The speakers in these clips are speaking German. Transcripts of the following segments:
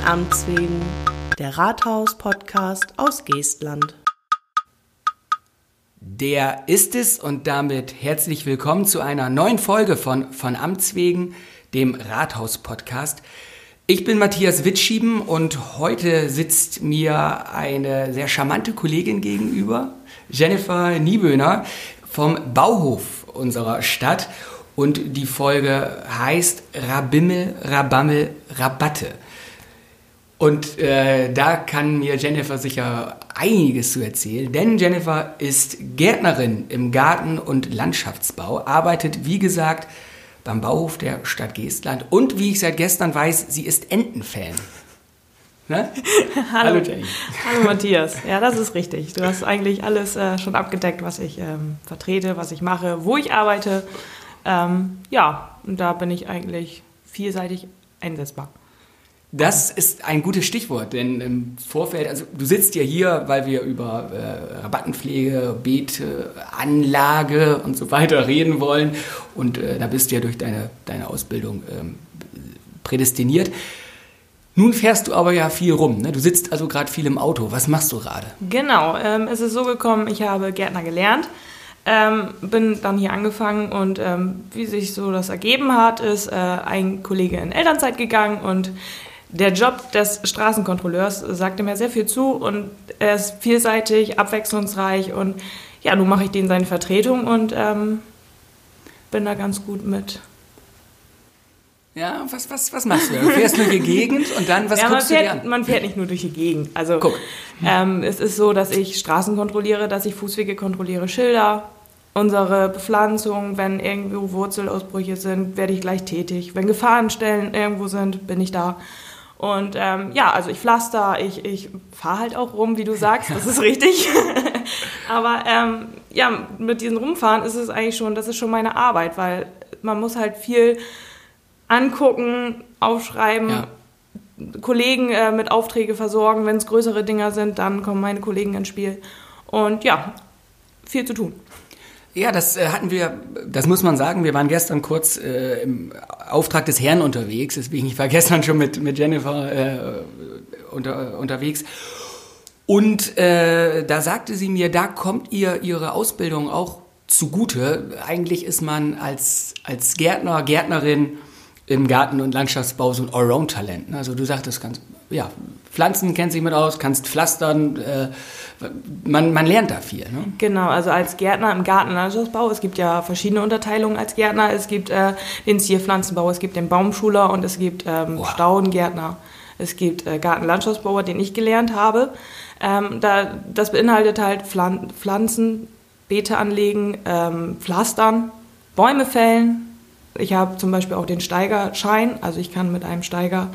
Von Amts wegen, der Rathaus-Podcast aus Geestland. Der ist es und damit herzlich willkommen zu einer neuen Folge von Von Amts wegen, dem Rathaus-Podcast. Ich bin Matthias Witschieben und heute sitzt mir eine sehr charmante Kollegin gegenüber, Jennifer Nieböhner vom Bauhof unserer Stadt. Und die Folge heißt Rabimmel, Rabammel, Rabatte. Und äh, da kann mir Jennifer sicher einiges zu erzählen, denn Jennifer ist Gärtnerin im Garten- und Landschaftsbau, arbeitet wie gesagt beim Bauhof der Stadt Geestland und wie ich seit gestern weiß, sie ist Entenfan. Ne? Hallo, Hallo Jenny. Hallo Matthias. Ja, das ist richtig. Du hast eigentlich alles äh, schon abgedeckt, was ich ähm, vertrete, was ich mache, wo ich arbeite. Ähm, ja, und da bin ich eigentlich vielseitig einsetzbar. Das ist ein gutes Stichwort, denn im Vorfeld, also du sitzt ja hier, weil wir über äh, Rabattenpflege, Beete, Anlage und so weiter reden wollen und äh, da bist du ja durch deine, deine Ausbildung ähm, prädestiniert. Nun fährst du aber ja viel rum, ne? du sitzt also gerade viel im Auto. Was machst du gerade? Genau, ähm, es ist so gekommen, ich habe Gärtner gelernt. Ähm, bin dann hier angefangen und ähm, wie sich so das ergeben hat, ist äh, ein Kollege in Elternzeit gegangen und der Job des Straßenkontrolleurs sagte mir sehr viel zu und er ist vielseitig, abwechslungsreich und ja, nun mache ich den seine Vertretung und ähm, bin da ganz gut mit. Ja, was, was, was machst du? Du fährst durch die Gegend und dann, was ja, guckst fährt, du dir an? Man fährt nicht nur durch die Gegend. Also Guck. Ähm, es ist so, dass ich Straßen kontrolliere, dass ich Fußwege kontrolliere, Schilder, unsere Bepflanzung, wenn irgendwo Wurzelausbrüche sind, werde ich gleich tätig. Wenn Gefahrenstellen irgendwo sind, bin ich da. Und ähm, ja, also ich pflaster, ich, ich fahre halt auch rum, wie du sagst, das ist richtig. Aber ähm, ja, mit diesem Rumfahren ist es eigentlich schon, das ist schon meine Arbeit, weil man muss halt viel angucken, aufschreiben, ja. Kollegen äh, mit Aufträge versorgen. Wenn es größere Dinger sind, dann kommen meine Kollegen ins Spiel. Und ja, viel zu tun. Ja, das äh, hatten wir, das muss man sagen, wir waren gestern kurz äh, im Auftrag des Herrn unterwegs, deswegen ich war gestern schon mit, mit Jennifer äh, unter, unterwegs. Und äh, da sagte sie mir, da kommt ihr ihre Ausbildung auch zugute. Eigentlich ist man als, als Gärtner, Gärtnerin im Garten- und Landschaftsbau so ein Allround-Talent. Ne? Also du sagtest ganz, ja, Pflanzen kennst dich mit aus, kannst pflastern, äh, man, man lernt da viel. Ne? Genau, also als Gärtner im Garten- und Landschaftsbau, es gibt ja verschiedene Unterteilungen als Gärtner. Es gibt äh, den Zierpflanzenbau, es gibt den Baumschuler und es gibt ähm, wow. Staudengärtner. Es gibt äh, Gartenlandschaftsbauer, den ich gelernt habe. Ähm, da, das beinhaltet halt Pflan Pflanzen, Beete anlegen, ähm, pflastern, Bäume fällen, ich habe zum Beispiel auch den Steigerschein, also ich kann mit einem Steiger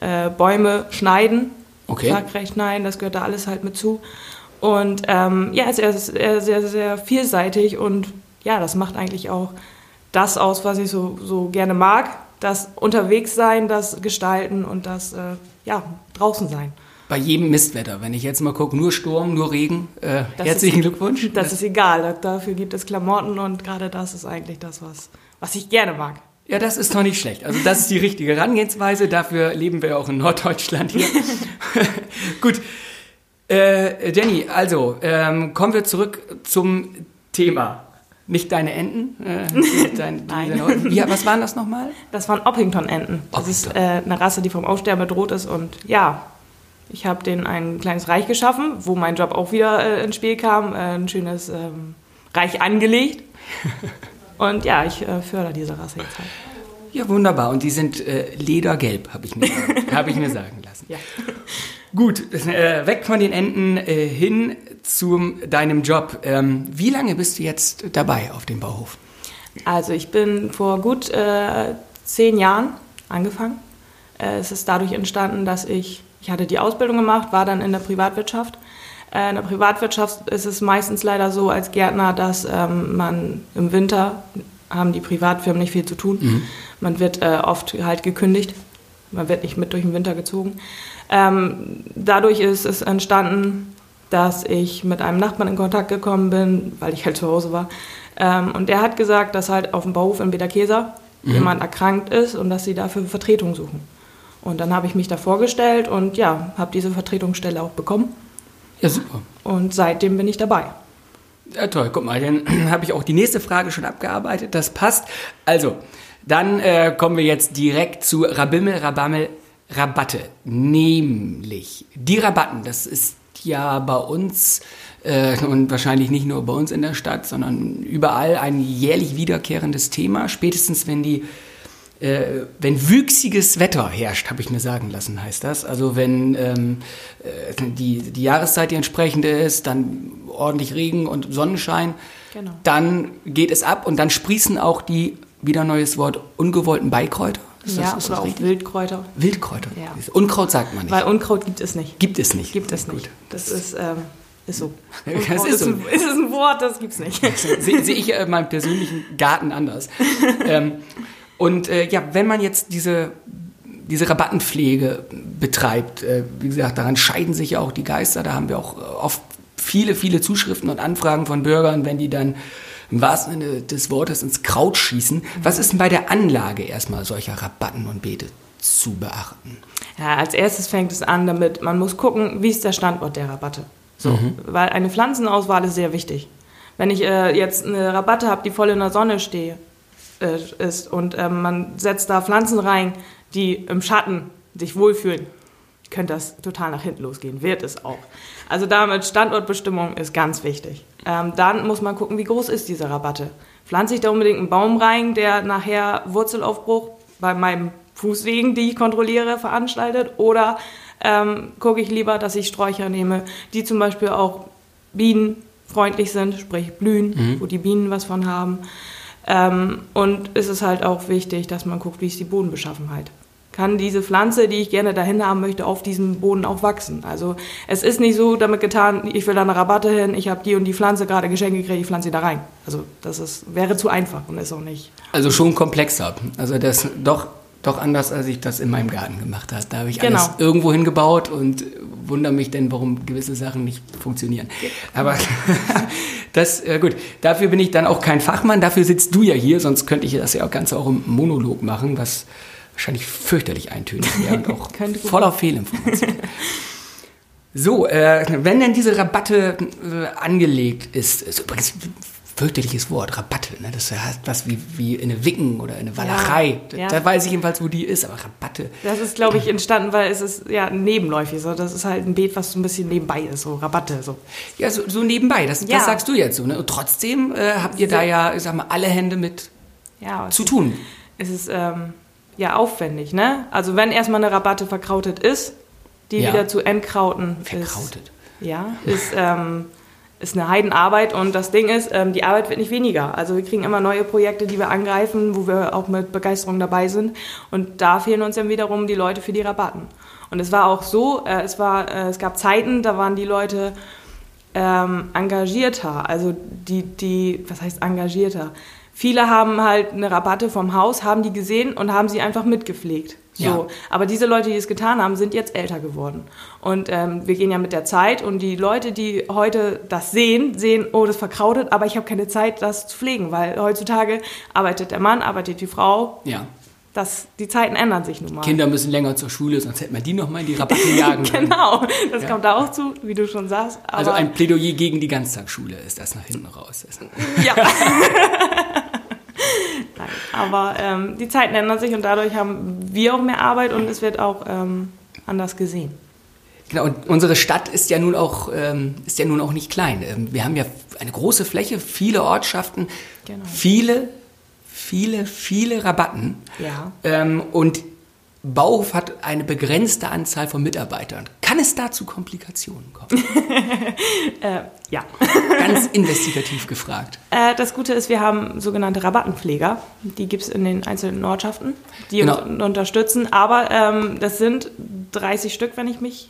äh, Bäume schneiden, okay. Tragrecht schneiden, das gehört da alles halt mit zu. Und ähm, ja, es ist sehr, sehr, sehr vielseitig und ja, das macht eigentlich auch das aus, was ich so, so gerne mag. Das Unterwegssein, das Gestalten und das äh, ja, draußen sein. Bei jedem Mistwetter, wenn ich jetzt mal gucke, nur Sturm, nur Regen, äh, herzlichen ist, Glückwunsch. Das, das ist egal, dafür gibt es Klamotten und gerade das ist eigentlich das, was, was ich gerne mag. Ja, das ist doch nicht schlecht. Also das ist die richtige Herangehensweise. Dafür leben wir auch in Norddeutschland hier. Gut. Äh, Jenny, also ähm, kommen wir zurück zum Thema. Nicht deine Enten. Äh, dein, Nein. Ja, was waren das nochmal? Das waren Oppington-Enten. Das ist äh, eine Rasse, die vom Aussterben bedroht ist. Und ja, ich habe denen ein kleines Reich geschaffen, wo mein Job auch wieder äh, ins Spiel kam. Äh, ein schönes ähm, Reich angelegt. Und ja, ich äh, fördere diese Rasse jetzt halt. Ja, wunderbar. Und die sind äh, ledergelb, habe ich, mir, hab ich mir sagen lassen. Ja. Gut, äh, weg von den Enten äh, hin zu deinem Job. Ähm, wie lange bist du jetzt dabei auf dem Bauhof? Also ich bin vor gut äh, zehn Jahren angefangen. Äh, es ist dadurch entstanden, dass ich, ich hatte die Ausbildung gemacht, war dann in der Privatwirtschaft in der Privatwirtschaft ist es meistens leider so als Gärtner, dass ähm, man im Winter haben die Privatfirmen nicht viel zu tun. Mhm. Man wird äh, oft halt gekündigt. Man wird nicht mit durch den Winter gezogen. Ähm, dadurch ist es entstanden, dass ich mit einem Nachbarn in Kontakt gekommen bin, weil ich halt zu Hause war. Ähm, und der hat gesagt, dass halt auf dem Bauhof in Bederkeser mhm. jemand erkrankt ist und dass sie dafür Vertretung suchen. Und dann habe ich mich da vorgestellt und ja, habe diese Vertretungsstelle auch bekommen. Ja, super. Und seitdem bin ich dabei. Ja, toll. Guck mal, dann habe ich auch die nächste Frage schon abgearbeitet. Das passt. Also, dann äh, kommen wir jetzt direkt zu Rabimmel, Rabammel, Rabatte. Nämlich die Rabatten. Das ist ja bei uns äh, und wahrscheinlich nicht nur bei uns in der Stadt, sondern überall ein jährlich wiederkehrendes Thema. Spätestens, wenn die äh, wenn wüchsiges Wetter herrscht, habe ich mir sagen lassen, heißt das. Also wenn ähm, äh, die, die Jahreszeit die entsprechende ist, dann ordentlich Regen und Sonnenschein, genau. dann geht es ab und dann sprießen auch die, wieder neues Wort, ungewollten Beikräuter. Ist ja, das, oder auch Wildkräuter. Wildkräuter. Ja. Unkraut sagt man nicht. Weil Unkraut gibt es nicht. Gibt es nicht. Gibt es nicht. Das ist... Ähm ist so. Das ist, so. Ist, ist, ein Wort, das gibt's nicht. Sehe seh ich in meinem persönlichen Garten anders. ähm, und äh, ja, wenn man jetzt diese, diese Rabattenpflege betreibt, äh, wie gesagt, daran scheiden sich ja auch die Geister. Da haben wir auch oft viele, viele Zuschriften und Anfragen von Bürgern, wenn die dann im wahrsten Sinne des Wortes ins Kraut schießen. Was ist denn bei der Anlage erstmal solcher Rabatten und Beete zu beachten? Ja, als erstes fängt es an damit, man muss gucken, wie ist der Standort der Rabatte. So, mhm. Weil eine Pflanzenauswahl ist sehr wichtig. Wenn ich äh, jetzt eine Rabatte habe, die voll in der Sonne stehe, äh, ist und ähm, man setzt da Pflanzen rein, die im Schatten sich wohlfühlen, könnte das total nach hinten losgehen. Wird es auch. Also damit Standortbestimmung ist ganz wichtig. Ähm, dann muss man gucken, wie groß ist diese Rabatte. Pflanze ich da unbedingt einen Baum rein, der nachher Wurzelaufbruch bei meinem Fußwegen, die ich kontrolliere, veranstaltet? Oder ähm, gucke ich lieber, dass ich Sträucher nehme, die zum Beispiel auch bienenfreundlich sind, sprich blühen, mhm. wo die Bienen was von haben. Ähm, und es ist halt auch wichtig, dass man guckt, wie ist die Bodenbeschaffenheit. Kann diese Pflanze, die ich gerne dahin haben möchte, auf diesem Boden auch wachsen? Also es ist nicht so damit getan, ich will da eine Rabatte hin, ich habe die und die Pflanze gerade geschenkt gekriegt, ich pflanze sie da rein. Also das ist, wäre zu einfach und ist auch nicht. Also schon komplexer. Also das doch doch anders, als ich das in meinem Garten gemacht habe. Da habe ich genau. alles irgendwo hingebaut und wundere mich denn, warum gewisse Sachen nicht funktionieren. Aber das, äh, gut, dafür bin ich dann auch kein Fachmann, dafür sitzt du ja hier, sonst könnte ich das ja auch ganz auch im Monolog machen, was wahrscheinlich fürchterlich eintönig wäre und auch voller Fehlinformationen. So, äh, wenn denn diese Rabatte äh, angelegt ist, ist übrigens fürchterliches Wort, Rabatte. Ne? Das heißt was wie, wie in eine Wicken oder in eine Walachei. Ja, ja. Da, weiß ich jedenfalls, wo die ist, aber Rabatte. Das ist, glaube ich, entstanden, weil es ist ja nebenläufig. So. Das ist halt ein Beet, was so ein bisschen nebenbei ist, so Rabatte. So. Ja, so, so nebenbei, das, ja. das sagst du jetzt so. Ne? Und trotzdem äh, habt ihr da ja, ich sag mal, alle Hände mit zu tun. Es ist ähm, ja aufwendig, ne? Also wenn erstmal eine Rabatte verkrautet ist, die wieder zu entkrauten Verkrautet. Ist, ja, ist... Ähm, ist eine Heidenarbeit und das Ding ist, ähm, die Arbeit wird nicht weniger. Also wir kriegen immer neue Projekte, die wir angreifen, wo wir auch mit Begeisterung dabei sind und da fehlen uns dann wiederum die Leute für die Rabatten. Und es war auch so, äh, es, war, äh, es gab Zeiten, da waren die Leute ähm, engagierter, also die, die, was heißt engagierter? Viele haben halt eine Rabatte vom Haus, haben die gesehen und haben sie einfach mitgepflegt. So. Ja. Aber diese Leute, die es getan haben, sind jetzt älter geworden. Und ähm, wir gehen ja mit der Zeit und die Leute, die heute das sehen, sehen, oh, das verkrautet, aber ich habe keine Zeit, das zu pflegen, weil heutzutage arbeitet der Mann, arbeitet die Frau. Ja. Das, die Zeiten ändern sich nun mal. Kinder müssen länger zur Schule, sonst hätte man die noch mal in die Rabatte jagen können. genau, das ja. kommt da auch zu, wie du schon sagst. also ein Plädoyer gegen die Ganztagsschule ist das nach hinten raus. Ja. Nein, aber ähm, die Zeiten ändern sich und dadurch haben wir auch mehr Arbeit und es wird auch ähm, anders gesehen. Genau, und unsere Stadt ist ja nun auch, ähm, ist ja nun auch nicht klein. Ähm, wir haben ja eine große Fläche, viele Ortschaften, genau. viele, viele, viele Rabatten. Ja. Ähm, und Bauhof hat eine begrenzte Anzahl von Mitarbeitern. Kann es da zu Komplikationen kommen? äh, ja. Ganz investigativ gefragt. Äh, das Gute ist, wir haben sogenannte Rabattenpfleger. Die gibt es in den einzelnen Ortschaften, die genau. uns unterstützen. Aber ähm, das sind 30 Stück, wenn ich mich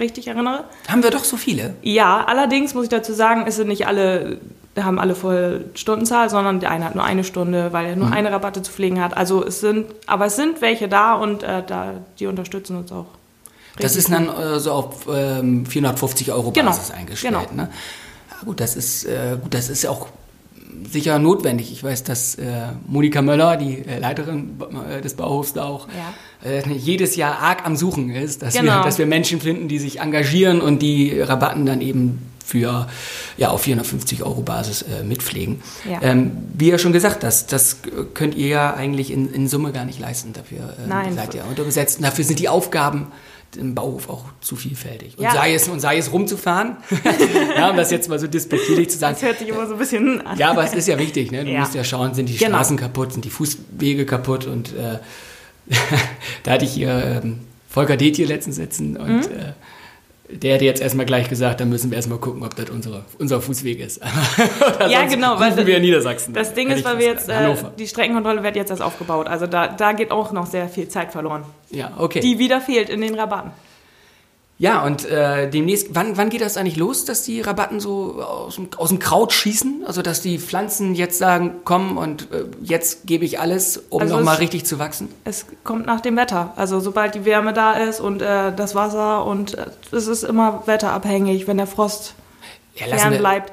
richtig erinnere. Haben wir doch so viele? Ja, allerdings muss ich dazu sagen, es sind nicht alle haben alle voll Stundenzahl, sondern der eine hat nur eine Stunde, weil er nur mhm. eine Rabatte zu pflegen hat. Also es sind, aber es sind welche da und äh, da, die unterstützen uns auch. Das ist dann äh, so auf ähm, 450 Euro genau. Basis eingestellt. Genau. Ne? Ja, gut, das ist äh, gut, das ist ja auch sicher notwendig. Ich weiß, dass äh, Monika Möller, die äh, Leiterin äh, des Bauhofs da auch, Ja. äh, jedes Jahr arg am Suchen ist, dass, wir, Genau. dass wir Menschen finden, die sich engagieren und die Rabatten dann eben für ja auf 450 Euro Basis äh, mitpflegen. Ja. Ähm, wie ja schon gesagt, das, das könnt ihr ja eigentlich in, in Summe gar nicht leisten. Dafür ähm, Nein. seid ihr unterbesetzt. Und dafür sind die Aufgaben im Bauhof auch zu vielfältig. Und, Ja. sei, es, und sei es rumzufahren, ja, um das jetzt mal so despektierlich zu sagen. Das hört sich immer so ein bisschen an. Ja, aber es ist ja wichtig, ne? Du Ja. musst ja schauen, sind die Genau. Straßen kaputt, sind die Fußwege kaputt und äh, da hatte ich hier ähm, Volker Detje letztens sitzen und Mhm. äh, der hätte jetzt erstmal gleich gesagt, dann müssen wir erstmal gucken, ob das unsere, unser Fußweg ist. Ja, genau, weil wir in Niedersachsen. Das Ding ist, weil wir jetzt, äh, die Streckenkontrolle wird jetzt erst aufgebaut. Also da, da geht auch noch sehr viel Zeit verloren. Ja, okay. Die wieder fehlt in den Rabatten. Ja, und äh, demnächst, wann, wann geht das eigentlich los, dass die Rabatten so aus dem, aus dem Kraut schießen? Also, dass die Pflanzen jetzt sagen, komm und äh, jetzt gebe ich alles, um Also nochmal richtig zu wachsen? Es kommt nach dem Wetter. Also sobald die Wärme da ist und äh, das Wasser und äh, es ist immer wetterabhängig. Wenn der Frost Ja, fern bleibt,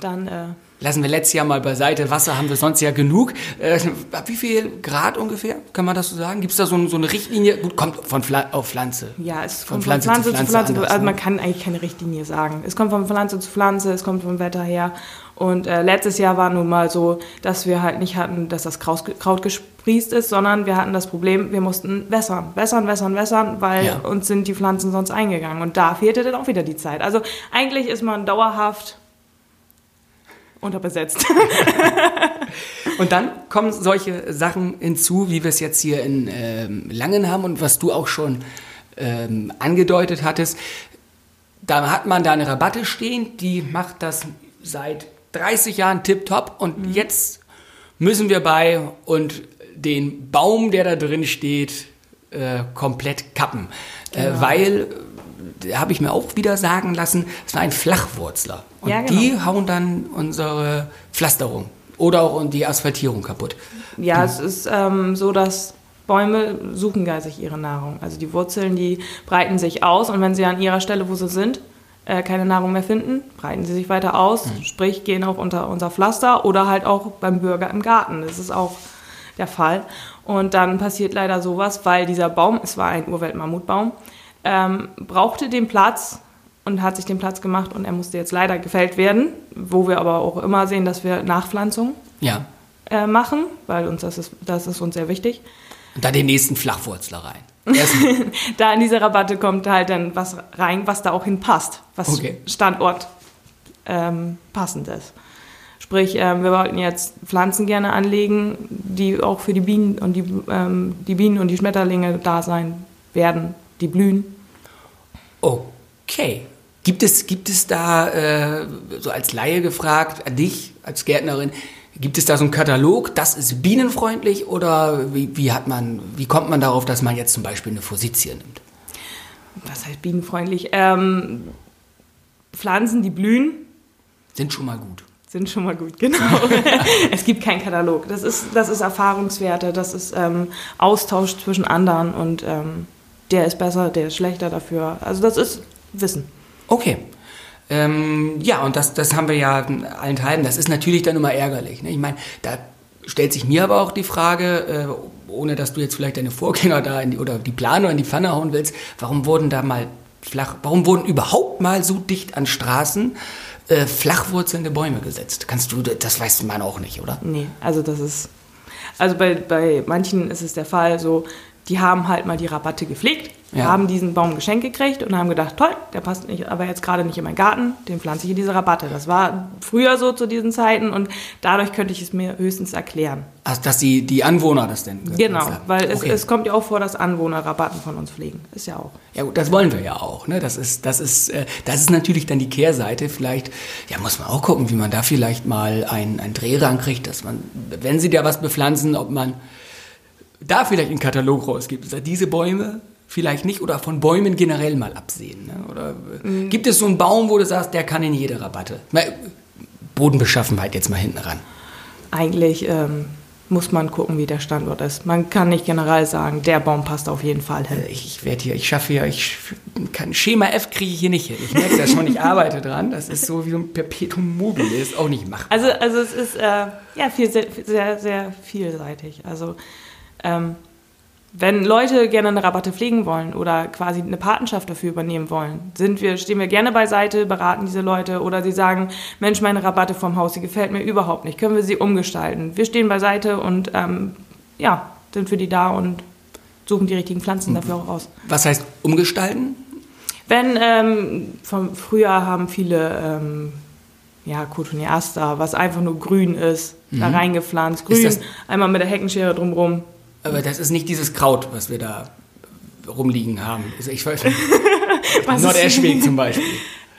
dann... Lassen wir letztes Jahr mal beiseite. Wasser haben wir sonst ja genug. Äh, ab wie viel Grad ungefähr? Kann man das so sagen? Gibt es da so, so eine Richtlinie? Gut, kommt von Pfla auf Pflanze. Ja, es Von kommt Pflanze von zu Pflanze zu Pflanze Pflanze. anders, also ne? man kann eigentlich keine Richtlinie sagen. Es kommt von Pflanze zu Pflanze, es kommt vom Wetter her. Und äh, letztes Jahr war nun mal so, dass wir halt nicht hatten, dass das Kraut, Kraut gesprießt ist, sondern wir hatten das Problem, wir mussten wässern, wässern, wässern, wässern, weil Ja. uns sind die Pflanzen sonst eingegangen. Und da fehlte dann auch wieder die Zeit. Also eigentlich ist man dauerhaft unterbesetzt. Und dann kommen solche Sachen hinzu, wie wir es jetzt hier in ähm, Langen haben und was du auch schon ähm, angedeutet hattest. Da hat man da eine Rabatte stehen, die macht das seit 30 Jahren tipptopp und jetzt müssen wir bei und den Baum, der da drin steht, äh, komplett kappen. Äh, weil, äh, habe ich mir auch wieder sagen lassen, es war ein Flachwurzler. Und Ja, genau. die hauen dann unsere Pflasterung oder auch die Asphaltierung kaputt. Ja, es ist ähm, so, dass Bäume suchen gar sich ihre Nahrung. Also die Wurzeln, die breiten sich aus und wenn sie an ihrer Stelle, wo sie sind, äh, keine Nahrung mehr finden, breiten sie sich weiter aus, sprich gehen auch unter unser Pflaster oder halt auch beim Bürger im Garten. Das ist auch der Fall. Und dann passiert leider sowas, weil dieser Baum, es war ein Urwaldmammutbaum, ähm, brauchte den Platz und hat sich den Platz gemacht und er musste jetzt leider gefällt werden, wo wir aber auch immer sehen, dass wir Nachpflanzung Ja. äh, machen, weil uns das ist, das ist uns sehr wichtig. Und dann den nächsten Flachwurzler rein. Da in diese Rabatte kommt halt dann was rein, was da auch hinpasst, was Okay. Standort ähm, passend ist. Sprich, ähm, wir wollten jetzt Pflanzen gerne anlegen, die auch für die Bienen und die, ähm, die Bienen und die Schmetterlinge da sein werden, die blühen. Okay. Gibt es, gibt es da, äh, so als Laie gefragt, an dich als Gärtnerin, gibt es da so einen Katalog, das ist bienenfreundlich oder wie, wie hat man, wie kommt man darauf, dass man jetzt zum Beispiel eine Forsythie nimmt? Was heißt bienenfreundlich? Ähm, Pflanzen, die blühen, Sind schon mal gut. sind schon mal gut, genau. es gibt keinen Katalog. Das ist, das ist Erfahrungswerte, das ist ähm, Austausch zwischen anderen und ähm, der ist besser, der ist schlechter dafür. Also das ist Wissen. Okay. Ähm, ja, und das, das haben wir ja allen Teilen. Das ist natürlich dann immer ärgerlich. Ne? Ich meine, da stellt sich mir aber auch die Frage, äh, ohne dass du jetzt vielleicht deine Vorgänger da in die, oder die Planer in die Pfanne hauen willst, warum wurden da mal flach, warum wurden überhaupt mal so dicht an Straßen äh, flachwurzelnde Bäume gesetzt? Kannst du, das weiß man auch nicht, oder? Nee, also das ist. Also bei, bei manchen ist es der Fall so, die haben halt mal die Rabatte gepflegt, Ja. haben diesen Baum geschenkt gekriegt und haben gedacht, toll, der passt nicht, aber jetzt gerade nicht in meinen Garten, den pflanze ich in diese Rabatte. Das war früher so zu diesen Zeiten und dadurch könnte ich es mir höchstens erklären. Also, dass die, die Anwohner das denn Genau, haben. weil es, Okay. es kommt ja auch vor, dass Anwohner Rabatten von uns pflegen. Ist ja auch. Ja gut, das wollen wir ja auch. Ne? Das, ist, das, ist, äh, das ist natürlich dann die Kehrseite. Vielleicht, ja, muss man auch gucken, wie man da vielleicht mal einen, einen Dreh rankriegt, dass man, wenn sie da was bepflanzen, ob man da vielleicht einen Katalog rausgibt. Sagt, Diese Bäume vielleicht nicht oder von Bäumen generell mal absehen. Ne? Oder äh, gibt es so einen Baum, wo du sagst, der kann in jede Rabatte? Mal, Bodenbeschaffenheit jetzt mal hinten ran. Eigentlich ähm, muss man gucken, wie der Standort ist. Man kann nicht generell sagen, der Baum passt auf jeden Fall hin. Ich, ich werde hier, ich schaffe hier, ich kann Schema F kriege ich hier nicht hin. Ich merke das schon, ich arbeite dran. Das ist so wie so ein Perpetuum mobile, ist auch nicht machbar. Also, also es ist äh, ja viel, sehr, sehr, sehr vielseitig. Also ähm, wenn Leute gerne eine Rabatte pflegen wollen oder quasi eine Patenschaft dafür übernehmen wollen, sind wir, stehen wir gerne beiseite, beraten diese Leute oder sie sagen, Mensch, meine Rabatte vom Haus, die gefällt mir überhaupt nicht, können wir sie umgestalten? Wir stehen beiseite und ähm, ja, sind für die da und suchen die richtigen Pflanzen dafür auch aus. Was heißt umgestalten? Wenn, ähm, vom Frühjahr haben viele, ähm, ja, Cotoneaster, was einfach nur grün ist, mhm. da reingepflanzt. Grün, einmal mit der Heckenschere drumrum, aber das ist nicht dieses Kraut, was wir da rumliegen haben. Also ich weiß nicht. Nordeschweg zum Beispiel.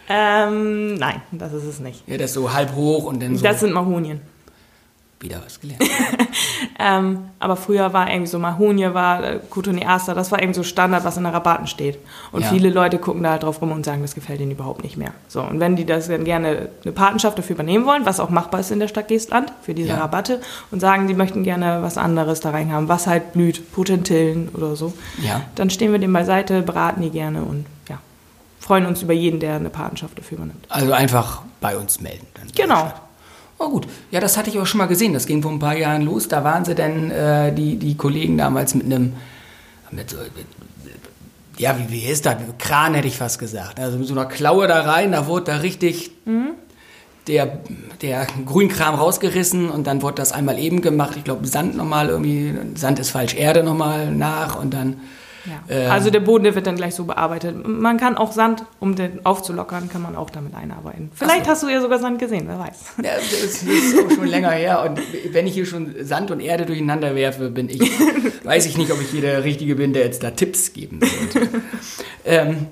Ähm, nein, das ist es nicht. Ja, das ist so halb hoch und dann so. Das sind Mahonien. Wieder was gelernt. ähm, aber früher war irgendwie so Mahonie, war äh, Cotoneaster, das war irgendwie so Standard, was in der Rabatten steht. Und ja. viele Leute gucken da halt drauf rum und sagen, das gefällt ihnen überhaupt nicht mehr. So, und wenn die das dann gerne eine Patenschaft dafür übernehmen wollen, was auch machbar ist in der Stadt Geestland, für diese ja. Rabatte, und sagen, die möchten gerne was anderes da rein haben, was halt blüht, Potentillen oder so, ja. dann stehen wir dem beiseite, beraten die gerne und ja, freuen uns über jeden, der eine Patenschaft dafür übernimmt. Also einfach bei uns melden. Genau. Oh gut, ja, das hatte ich auch schon mal gesehen. Das ging vor ein paar Jahren los. Da waren sie dann, äh, die, die Kollegen damals mit einem, mit so, mit, ja, wie, wie ist das? Kran hätte ich fast gesagt. Also mit so einer Klaue da rein, da wurde da richtig mhm. der, der Grünkram rausgerissen und dann wurde das einmal eben gemacht. Ich glaube, Sand nochmal irgendwie, Sand ist falsch, Erde nochmal nach und dann ja. Ähm, also der Boden, der wird dann gleich so bearbeitet. Man kann auch Sand, um den aufzulockern, kann man auch damit einarbeiten. Vielleicht so. hast du ja sogar Sand gesehen, wer weiß. Ja, das ist auch schon länger her. Und wenn ich hier schon Sand und Erde durcheinander werfe, bin ich, weiß ich nicht, ob ich hier der Richtige bin, der jetzt da Tipps geben sollte. ähm,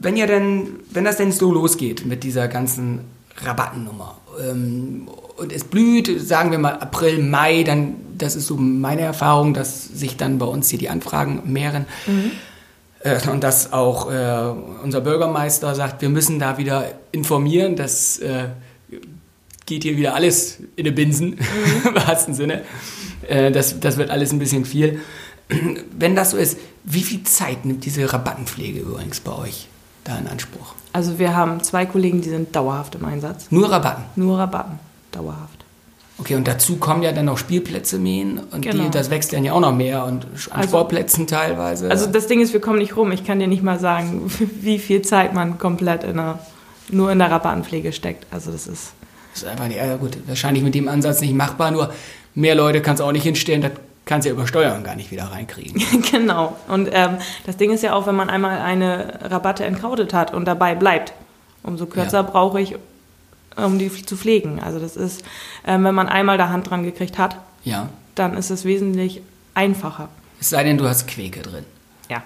wenn ja denn, wenn das denn so losgeht mit dieser ganzen Rabattennummer ähm, und es blüht, sagen wir mal April, Mai, dann, das ist so meine Erfahrung, dass sich dann bei uns hier die Anfragen mehren. Mhm. Äh, und dass auch äh, unser Bürgermeister sagt, wir müssen da wieder informieren, das äh, geht hier wieder alles in den Binsen, mhm. im wahrsten Sinne. Äh, das, das wird alles ein bisschen viel. Wenn das so ist, wie viel Zeit nimmt diese Rabattenpflege übrigens bei euch da in Anspruch? Also wir haben zwei Kollegen, die sind dauerhaft im Einsatz. Nur Rabatten? Nur Rabatten dauerhaft. Okay, und dazu kommen ja dann noch Spielplätze mähen und genau. die, das wächst dann ja auch noch mehr und an also, Sportplätzen teilweise. Also das Ding ist, wir kommen nicht rum. Ich kann dir nicht mal sagen, wie viel Zeit man komplett in einer, nur in der Rabattenpflege steckt. Also das ist... Das ist einfach nicht, ja gut, wahrscheinlich mit dem Ansatz nicht machbar, nur mehr Leute kannst du auch nicht hinstellen, das kannst du ja über Steuern gar nicht wieder reinkriegen. genau. Und ähm, das Ding ist ja auch, wenn man einmal eine Rabatte entkrautet hat und dabei bleibt, umso kürzer ja. brauche ich, um die zu pflegen. Also das ist, äh, wenn man einmal da Hand dran gekriegt hat, ja. dann ist es wesentlich einfacher. Es sei denn, du hast Quäke drin. Ja.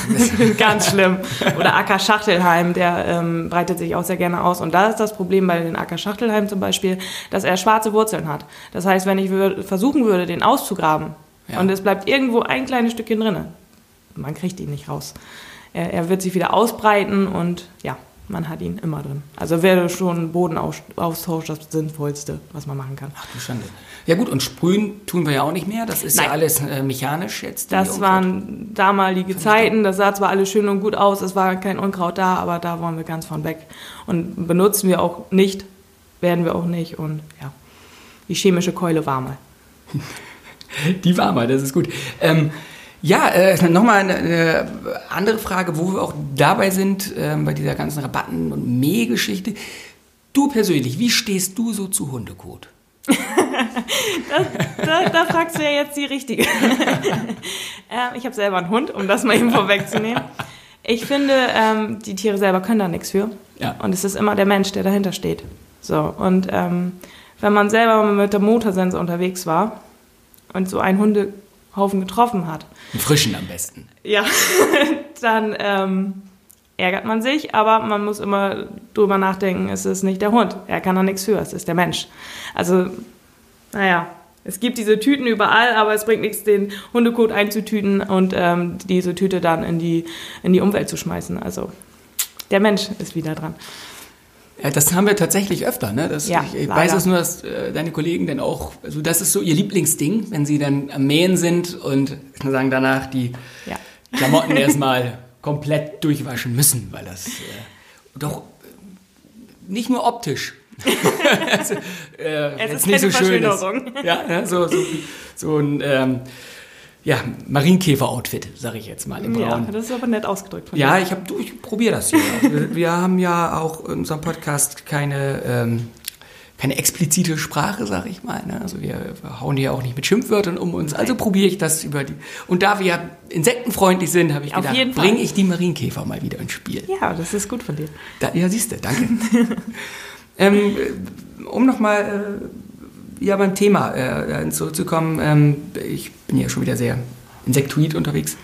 Ganz schlimm. Oder Acker Schachtelheim, der ähm, breitet sich auch sehr gerne aus. Und da ist das Problem bei den Acker Schachtelheim zum Beispiel, dass er schwarze Wurzeln hat. Das heißt, wenn ich versuchen würde, den auszugraben ja. und es bleibt irgendwo ein kleines Stückchen drin, man kriegt ihn nicht raus. Er, er wird sich wieder ausbreiten und ja, man hat ihn immer drin. Also wäre schon Bodenaustausch das Sinnvollste, was man machen kann. Ach du Schande. Ja gut, und sprühen tun wir ja auch nicht mehr. Das ist Nein. ja alles äh, mechanisch jetzt. Das waren damalige Zeiten. Das sah zwar alles schön und gut aus, es war kein Unkraut da, aber da wollen wir ganz von weg. Und benutzen wir auch nicht, werden wir auch nicht. Und ja, die chemische Keule war mal. die war mal, das ist gut. Ähm, ja, äh, nochmal eine, eine andere Frage, wo wir auch dabei sind, äh, bei dieser ganzen Rabatten- und Mähgeschichte. Du persönlich, wie stehst du so zu Hundekot? da, da, da, fragst du ja jetzt die Richtige. äh, ich habe selber einen Hund, um das mal eben vorwegzunehmen. Ich finde, ähm, die Tiere selber können da nichts für. Ja. Und es ist immer der Mensch, der dahinter steht. So, und ähm, wenn man selber mit der Motorsense unterwegs war und so einen Hunde Haufen getroffen hat. Einen frischen am besten. Ja, dann ähm, ärgert man sich, aber man muss immer drüber nachdenken, es ist nicht der Hund. Er kann da nichts für, es ist der Mensch. Also, naja, es gibt diese Tüten überall, aber es bringt nichts, den Hundekot einzutüten und ähm, diese Tüte dann in die, in die Umwelt zu schmeißen. Also, der Mensch ist wieder dran. Ja, das haben wir tatsächlich öfter. Ne? Das, Ja, ich ich weiß es nur, dass äh, deine Kollegen dann auch, also das ist so ihr Lieblingsding, wenn sie dann am Mähen sind und ich sagen danach die Ja. Klamotten erstmal komplett durchwaschen müssen, weil das äh, doch äh, nicht nur optisch. also, äh, Es ist nicht so schön ist. Ja, ja, so, so, so ein ähm, ja, Marienkäfer-Outfit, sage ich jetzt mal, im Ja, Braun. das ist aber nett ausgedrückt von Ja, dir. ich habe du, ich probiere das hier. wir, wir haben ja auch in unserem Podcast keine ähm, keine explizite Sprache, sag ich mal. Ne? Also wir, hauen hier auch nicht mit Schimpfwörtern um uns. Also probiere ich das über die. Und da wir insektenfreundlich sind, habe ich Auf gedacht, bringe ich die Marienkäfer mal wieder ins Spiel. Ja, das ist gut von dir. Da, ja, siehst du, danke. ähm, äh, um nochmal äh, ja, beim Thema äh, zurückzukommen, ähm, ich bin ja schon wieder sehr insektoid unterwegs.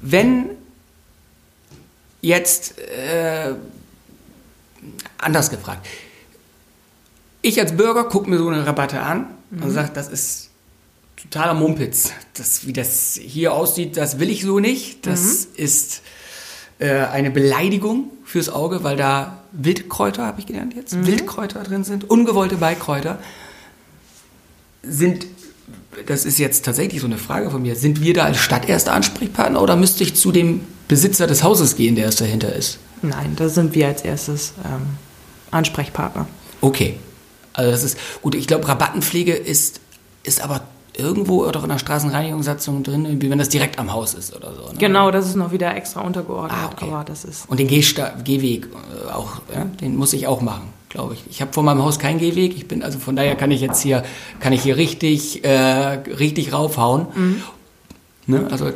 Wenn jetzt, äh, anders gefragt, ich als Bürger gucke mir so eine Rabatte an und sage, das ist totaler Mumpitz. Das, wie das hier aussieht, das will ich so nicht. Das ist äh, eine Beleidigung fürs Auge, weil da Wildkräuter, habe ich gelernt jetzt, Wildkräuter drin sind, ungewollte Beikräuter. Sind, das ist jetzt tatsächlich so eine Frage von mir, sind wir da als Stadt erster Ansprechpartner oder müsste ich zu dem Besitzer des Hauses gehen, der es dahinter ist? Nein, da sind wir als erstes ähm, Ansprechpartner. Okay. Also das ist gut. Ich glaube, Rabattenpflege ist, ist aber irgendwo oder in der Straßenreinigungssatzung drin, wie wenn das direkt am Haus ist oder so. Ne? Genau, das ist noch wieder extra untergeordnet, Ah, okay. aber das ist. Und den Gehsta Gehweg äh, auch, ja, den muss ich auch machen, glaube ich. Ich habe vor meinem Haus keinen Gehweg. Ich bin also von daher kann ich jetzt hier kann ich hier richtig äh, richtig raufhauen. Ne? Also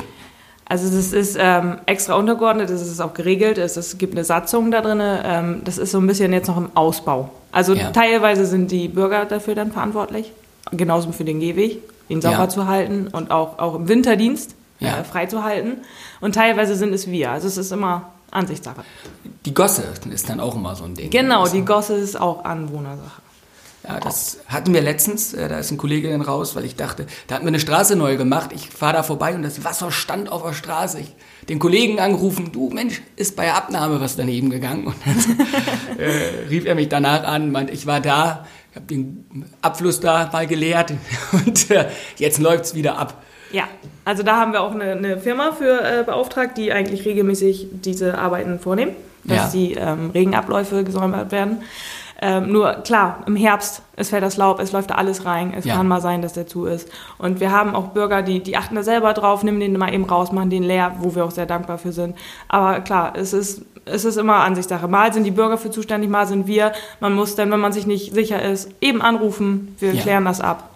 Also das ist ähm, extra untergeordnet, das ist auch geregelt, es, es gibt eine Satzung da drin, ähm, das ist so ein bisschen jetzt noch im Ausbau. Also Ja. teilweise sind die Bürger dafür dann verantwortlich, genauso für den Gehweg, ihn sauber Ja. zu halten und auch, auch im Winterdienst Ja. äh, frei zu halten. Und teilweise sind es wir, also es ist immer Ansichtssache. die Gosse ist dann auch immer so ein Ding. Genau, Also- die Gosse ist auch Anwohnersache. Ja, das hatten wir letztens, äh, da ist ein Kollege dann raus, weil ich dachte, da hatten wir eine Straße neu gemacht. Ich fahre da vorbei und das Wasser stand auf der Straße. Ich den Kollegen angerufen, du Mensch, ist bei der Abnahme was daneben gegangen. Und dann äh, rief er mich danach an, meint, ich war da, ich habe den Abfluss da mal geleert und äh, jetzt läuft's wieder ab. Ja, also da haben wir auch eine, eine Firma für äh, beauftragt, die eigentlich regelmäßig diese Arbeiten vornehmen, dass Ja. die ähm, Regenabläufe gesäubert werden. Ähm, nur klar, im Herbst, es fällt das Laub, es läuft da alles rein, es Ja. kann mal sein, dass der zu ist. Und wir haben auch Bürger, die, die achten da selber drauf, nehmen den mal eben raus, machen den leer, wo wir auch sehr dankbar für sind. Aber klar, es ist, es ist immer Ansichtssache. Mal sind die Bürger für zuständig, mal sind wir. Man muss dann, wenn man sich nicht sicher ist, eben anrufen, wir Ja. klären das ab.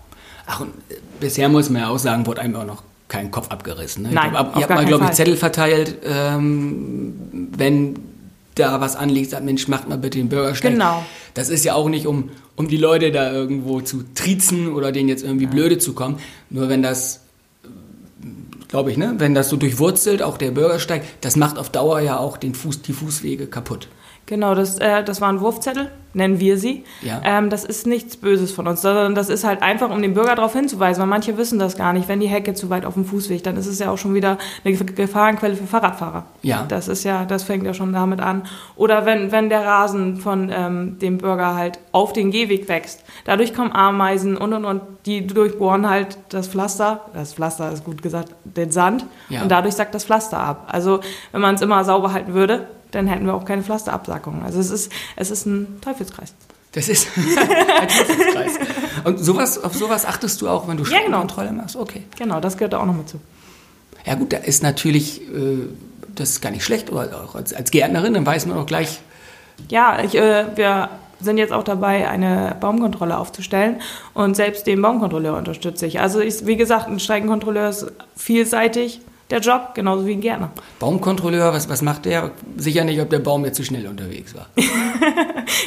Ach, und äh, bisher muss man ja auch sagen, wurde einem auch noch kein Kopf abgerissen. Ne? Nein, ich glaub, auf ihr habt mal, glaube ich. Zettel verteilt, ähm, wenn da was anliegt, sagt, Mensch, macht mal bitte den Bürgersteig. Genau. Das ist ja auch nicht, um, um die Leute da irgendwo zu triezen oder denen jetzt irgendwie blöde zu kommen. Nur wenn das, glaube ich, ne, wenn das so durchwurzelt, auch der Bürgersteig, das macht auf Dauer ja auch den Fuß, die Fußwege kaputt. Genau, das, äh, das waren Wurfzettel, nennen wir sie. Ja. Ähm, das ist nichts Böses von uns, sondern das ist halt einfach, um den Bürger darauf hinzuweisen, weil manche wissen das gar nicht. Wenn die Hecke zu weit auf dem Fußweg, dann ist es ja auch schon wieder eine Gef- Gefahrenquelle für Fahrradfahrer. Ja. Das ist ja, das fängt ja schon damit an. Oder wenn, wenn der Rasen von ähm, dem Bürger halt auf den Gehweg wächst. Dadurch kommen Ameisen und und und, die durchbohren halt das Pflaster, das Pflaster ist gut gesagt, den Sand. Ja. Und dadurch sackt das Pflaster ab. Also wenn man es immer sauber halten würde, dann hätten wir auch keine Pflasterabsackung. Also es ist, es ist ein Teufelskreis. Das ist ein Teufelskreis. Und sowas, auf sowas achtest du auch, wenn du Ja, genau. Kontrolle machst? Okay. Genau, das gehört da auch noch mit zu. Ja gut, da ist natürlich, äh, das ist gar nicht schlecht, aber auch als, als Gärtnerin, dann weiß man auch gleich, Ja, ich, äh, wir sind jetzt auch dabei, eine Baumkontrolle aufzustellen und selbst den Baumkontrolleur unterstütze ich. Also ich, wie gesagt, ein Streckenkontrolleur ist vielseitig der Job, genauso wie ein Gärtner. Baumkontrolleur, was, was macht der? Sicher nicht, ob der Baum jetzt zu schnell unterwegs war.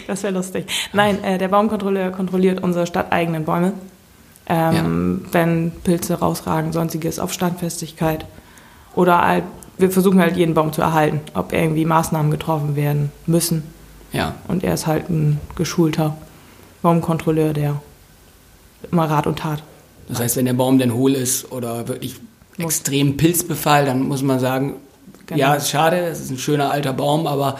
Das wäre lustig. Nein, äh, der Baumkontrolleur kontrolliert unsere stadteigenen Bäume. Ähm, Wenn Pilze rausragen, sonstiges auf Standfestigkeit. Oder halt, wir versuchen halt jeden Baum zu erhalten, ob irgendwie Maßnahmen getroffen werden müssen. Ja, Und er ist halt ein geschulter Baumkontrolleur, der immer Rat und Tat. das heißt, wenn der Baum dann hohl ist oder wirklich extrem Pilzbefall, dann muss man sagen, Genau. ja, ist schade, es ist ein schöner alter Baum, aber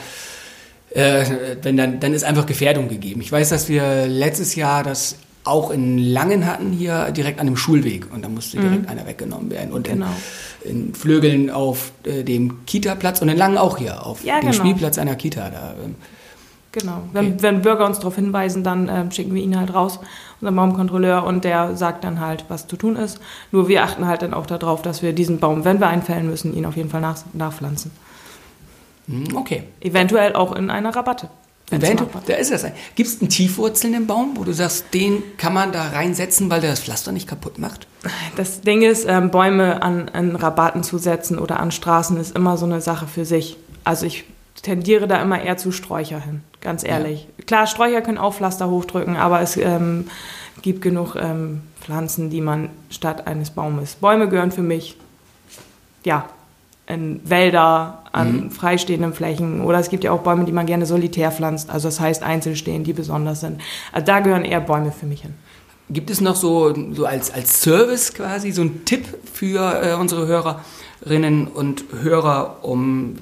äh, wenn dann, dann ist einfach Gefährdung gegeben. Ich weiß, dass wir letztes Jahr das auch in Langen hatten, hier direkt an dem Schulweg. Und da musste mhm. direkt einer weggenommen werden. Und genau. in, in Flögeln auf äh, dem Kita-Platz und in Langen auch hier, auf ja, dem genau. Spielplatz einer Kita. Da, ähm, Genau. Wenn, okay. wenn Bürger uns darauf hinweisen, dann äh, schicken wir ihn halt raus, unseren Baumkontrolleur, und der sagt dann halt, was zu tun ist. Nur wir achten halt dann auch darauf, dass wir diesen Baum, wenn wir einfällen müssen, ihn auf jeden Fall nach, nachpflanzen. Hm, okay. Eventuell auch in einer Rabatte. Eventuell, da ist das. Gibt es einen tiefwurzelnden Baum, wo du sagst, den kann man da reinsetzen, weil der das Pflaster nicht kaputt macht? Das Ding ist, ähm, Bäume an, an Rabatten zu setzen oder an Straßen ist immer so eine Sache für sich. Also ich tendiere da immer eher zu Sträucher hin, ganz ehrlich. Ja. Klar, Sträucher können auch Pflaster hochdrücken, aber es ähm, gibt genug ähm, Pflanzen, die man statt eines Baumes. Bäume gehören für mich, ja, in Wälder, an mhm. freistehenden Flächen. Oder es gibt ja auch Bäume, die man gerne solitär pflanzt. Also das heißt einzeln stehen, die besonders sind. Also da gehören eher Bäume für mich hin. Gibt es noch so, so als, als Service quasi so einen Tipp für äh, unsere Hörerinnen und Hörer, um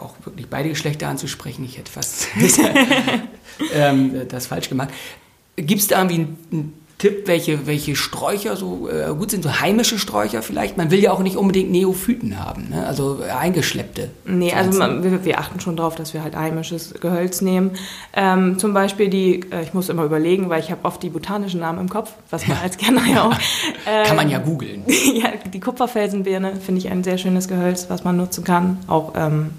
auch wirklich beide Geschlechter anzusprechen. Ich hätte fast ähm, das falsch gemacht. Gibt es da irgendwie einen Tipp, welche, welche Sträucher so äh, gut sind, so heimische Sträucher vielleicht? Man will ja auch nicht unbedingt Neophyten haben, ne? also eingeschleppte. Nee, also man, wir, wir, achten schon darauf, dass wir halt heimisches Gehölz nehmen. Ähm, zum Beispiel die, äh, ich muss immer überlegen, weil ich habe oft die botanischen Namen im Kopf, was man als Kenner ja auch. Ähm, kann man ja googeln. ja, die Kupferfelsenbirne finde ich ein sehr schönes Gehölz, was man nutzen kann. Auch ähm,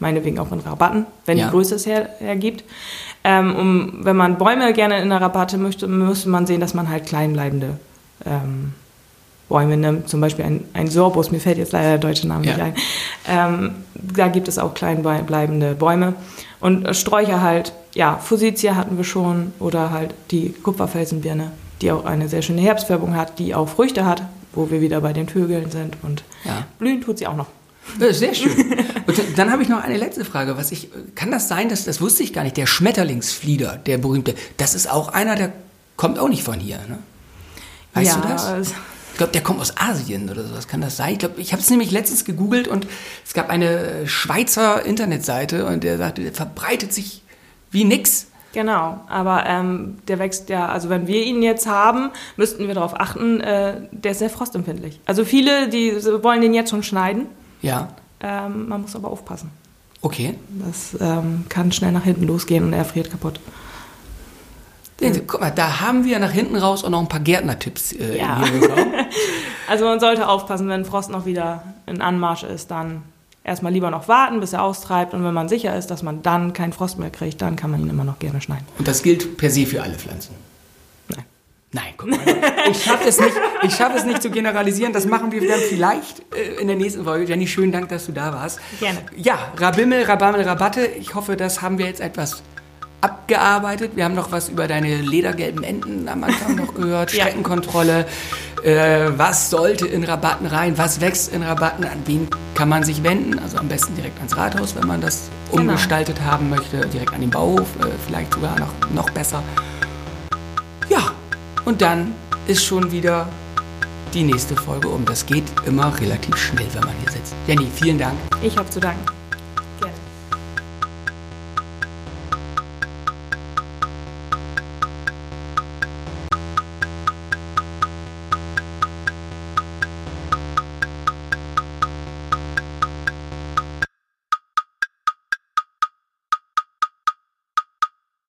meinetwegen auch in Rabatten, wenn ja. die Größe es her, hergibt. Ähm, um, wenn man Bäume gerne in der Rabatte möchte, müsste man sehen, dass man halt kleinbleibende ähm, Bäume nimmt. Zum Beispiel ein, ein Sorbus, mir fällt jetzt leider der deutsche Name ja. nicht ein. Ähm, da gibt es auch kleinbleibende Bäume. Und Sträucher halt, ja, Fusitia hatten wir schon oder halt die Kupferfelsenbirne, die auch eine sehr schöne Herbstfärbung hat, die auch Früchte hat, wo wir wieder bei den Vögeln sind und ja. blühen tut sie auch noch. Sehr schön. Und dann habe ich noch eine letzte Frage. Was ich, kann das sein, dass, das wusste ich gar nicht, der Schmetterlingsflieder, der berühmte, das ist auch einer, der kommt auch nicht von hier, ne? Weißt ja, du das? Ich glaube, der kommt aus Asien oder sowas. Kann das sein? Ich glaube, ich habe es nämlich letztens gegoogelt und es gab eine Schweizer Internetseite und der sagte, der verbreitet sich wie nix. Genau, aber ähm, der wächst ja, also wenn wir ihn jetzt haben, müssten wir darauf achten, äh, der ist sehr frostempfindlich. Also viele, die wollen den jetzt schon schneiden ja. Ähm, man muss aber aufpassen. Okay. Das ähm, kann schnell nach hinten losgehen und er friert kaputt. Guck mal, da haben wir nach hinten raus auch noch ein paar Gärtnertipps äh, ja. also man sollte aufpassen, wenn Frost noch wieder in Anmarsch ist, dann erstmal lieber noch warten, bis er austreibt. Und wenn man sicher ist, dass man dann keinen Frost mehr kriegt, dann kann man ihn immer noch gerne schneiden. Und das gilt per se für alle Pflanzen? Nein, guck mal. Ich schaffe es, nicht, es nicht zu generalisieren. Das machen wir dann vielleicht äh, in der nächsten Folge. Jenny, schönen Dank, dass du da warst. Gerne. Ja, Rabimmel, Rabammel, Rabatte. Ich hoffe, das haben wir jetzt etwas abgearbeitet. Wir haben noch was über deine ledergelben Enten am Anfang noch gehört. ja. Streckenkontrolle. Äh, was sollte in Rabatten rein? Was wächst in Rabatten? An wen kann man sich wenden? Also am besten direkt ans Rathaus, wenn man das genau. umgestaltet haben möchte. Direkt an den Bauhof. Äh, vielleicht sogar noch, noch besser. Und dann ist schon wieder die nächste Folge um. Das geht immer relativ schnell, wenn man hier sitzt. Jenny, vielen Dank. Ich habe zu danken.